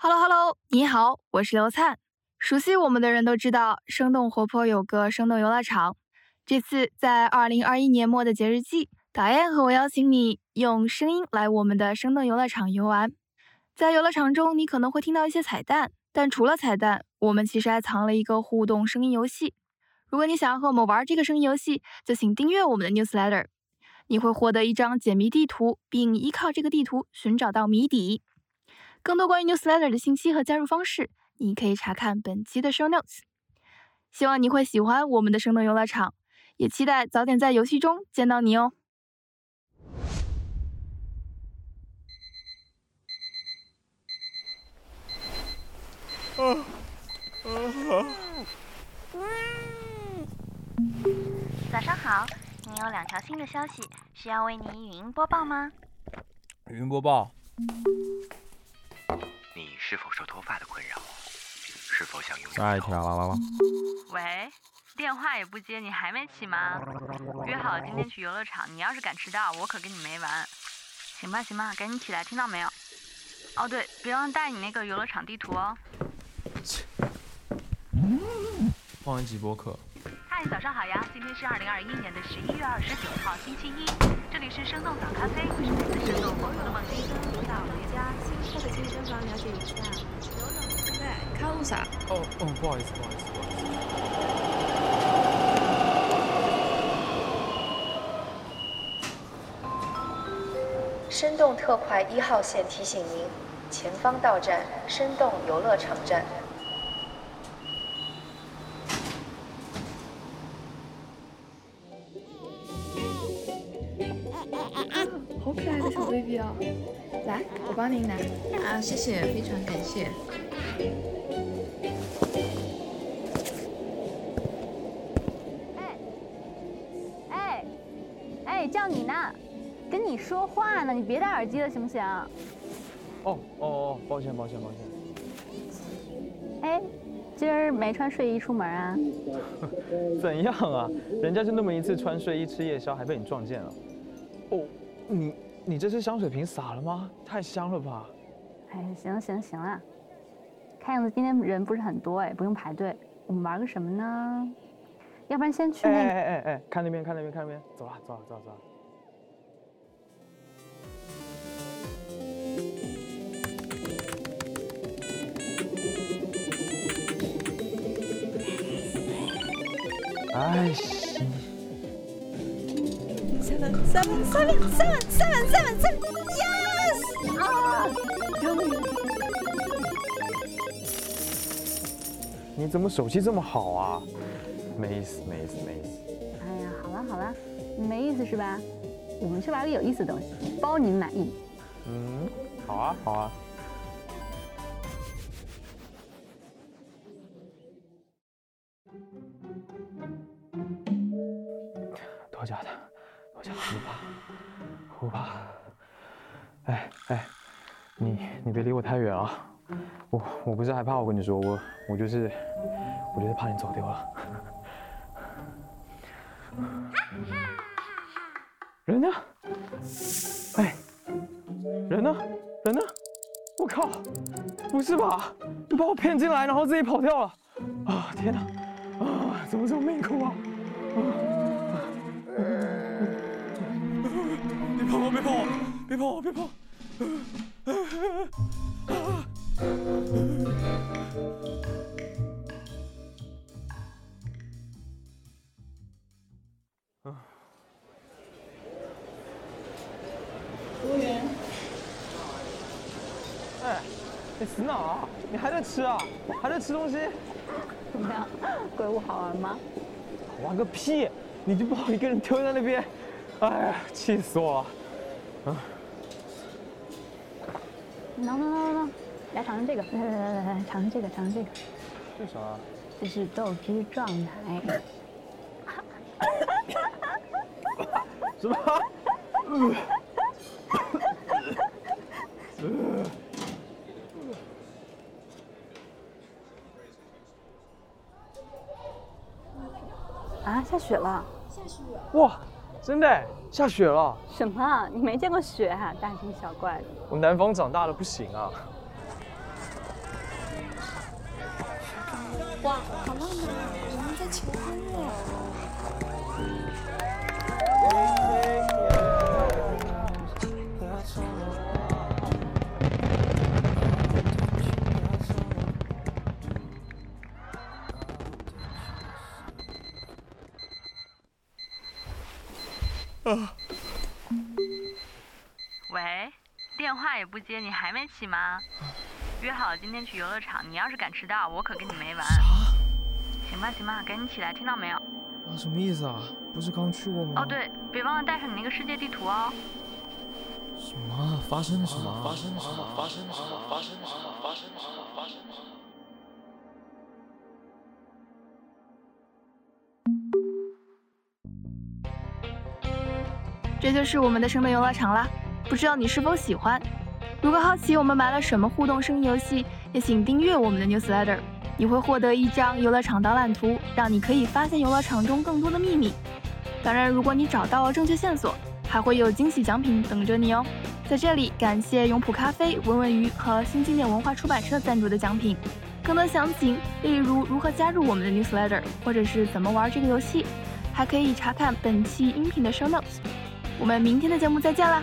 Hello Hello，你好，我是刘灿。熟悉我们的人都知道，生动活泼有个生动游乐场。这次在二零二一年末的节日季，导演和我邀请你用声音来我们的生动游乐场游玩。在游乐场中，你可能会听到一些彩蛋，但除了彩蛋，我们其实还藏了一个互动声音游戏。如果你想要和我们玩这个声音游戏，就请订阅我们的 newsletter。你会获得一张解谜地图，并依靠这个地图寻找到谜底。更多关于 newsletter 的信息和加入方式，你可以查看本期的 show notes。希望你会喜欢我们的生动游乐场，也期待早点在游戏中见到你哦。早上好，你有两条新的消息，需要为你语音播报吗？语音播报。你是否受脱发的困扰？是否想拥有？下一条啦啦啦。喂，电话也不接，你还没起吗？约好今天去游乐场，你要是敢迟到，我可跟你没完。行吧行吧，赶紧起来，听到没有？哦对，别忘带你那个游乐场地图哦。放一集播客。嗨，早上好呀！今天是二零二一年的十一月二十九号，星期一。这里是生动早咖啡，我是来自生动活泼的梦丽。到回家新开的健身房了解一下。对，卡路啥？哦哦，不好意思，不好意思，不好意思。生动特快一号线提醒您，前方到站生动游乐场站。好可爱的小 baby 哦！来，我帮您拿。啊，谢谢，非常感谢。哎，哎，叫你呢，跟你说话呢，你别戴耳机了，行不行？哦哦哦，抱歉抱歉抱歉。哎，今儿没穿睡衣出门啊？怎样啊？人家就那么一次穿睡衣吃夜宵，还被你撞见了。哦，你你这是香水瓶洒了吗？太香了吧！哎，行了行了行了，看样子今天人不是很多哎，不用排队。我们玩个什么呢？要不然先去哎哎那个……哎哎哎，看那边看那边看那边，走了走了走了走了。哎，行。Seven seven seven seven seven seven yes 啊！终于。你怎么手气这么好啊？没意思，没意思，没意思。哎呀，好了好了，没意思是吧？我们去玩个有意思的东西，包您满意。嗯，好啊，好啊。多假的，多假的，不怕，不怕。哎哎，你你别离我太远啊！我我不是害怕，我跟你说，我我就是我就是怕你走丢了。人呢？哎，人呢？人呢？我靠！不是吧？你把我骗进来，然后自己跑掉了？啊！天哪！啊！怎么这么命苦啊？别碰我！别碰我！别碰我！别碰我！哎，你死哪啊？你还在吃啊？还在吃东西？怎么样，鬼屋好玩吗？玩个屁！你就把我一个人丢在那边，哎呀，气死我了！能能能能，来尝尝这个，来来来来来，尝尝这个，尝尝这个，这啥？这是豆汁撞奶。什么？啊，下雪了！下雪哇，真的？下雪了？什么？你没见过雪啊？大惊小怪的。我南方长大的不行啊。哇好浪漫啊我们在求婚呢喂，电话也不接，你还没起吗？约好今天去游乐场，你要是敢迟到，我可跟你没完。行吧行吧，赶紧起来，听到没有？啊，什么意思啊？不是刚去过吗？哦，对，别忘了带上你那个世界地图哦。什么啊？发生了什么？发生了什么？发生了什么？发生了什么？发生了什么？发生了什么？这就是我们的生动游乐场啦，不知道你是否喜欢？如果好奇我们买了什么互动声音游戏，也请订阅我们的 newsletter，你会获得一张游乐场导览图，让你可以发现游乐场中更多的秘密。当然，如果你找到了正确线索，还会有惊喜奖品等着你哦。在这里，感谢永璞咖啡、文文鱼和新经典文化出版社赞助的奖品。更多详情，例如如何加入我们的 newsletter，或者是怎么玩这个游戏，还可以查看本期音频的 show notes。我们明天的节目再见啦！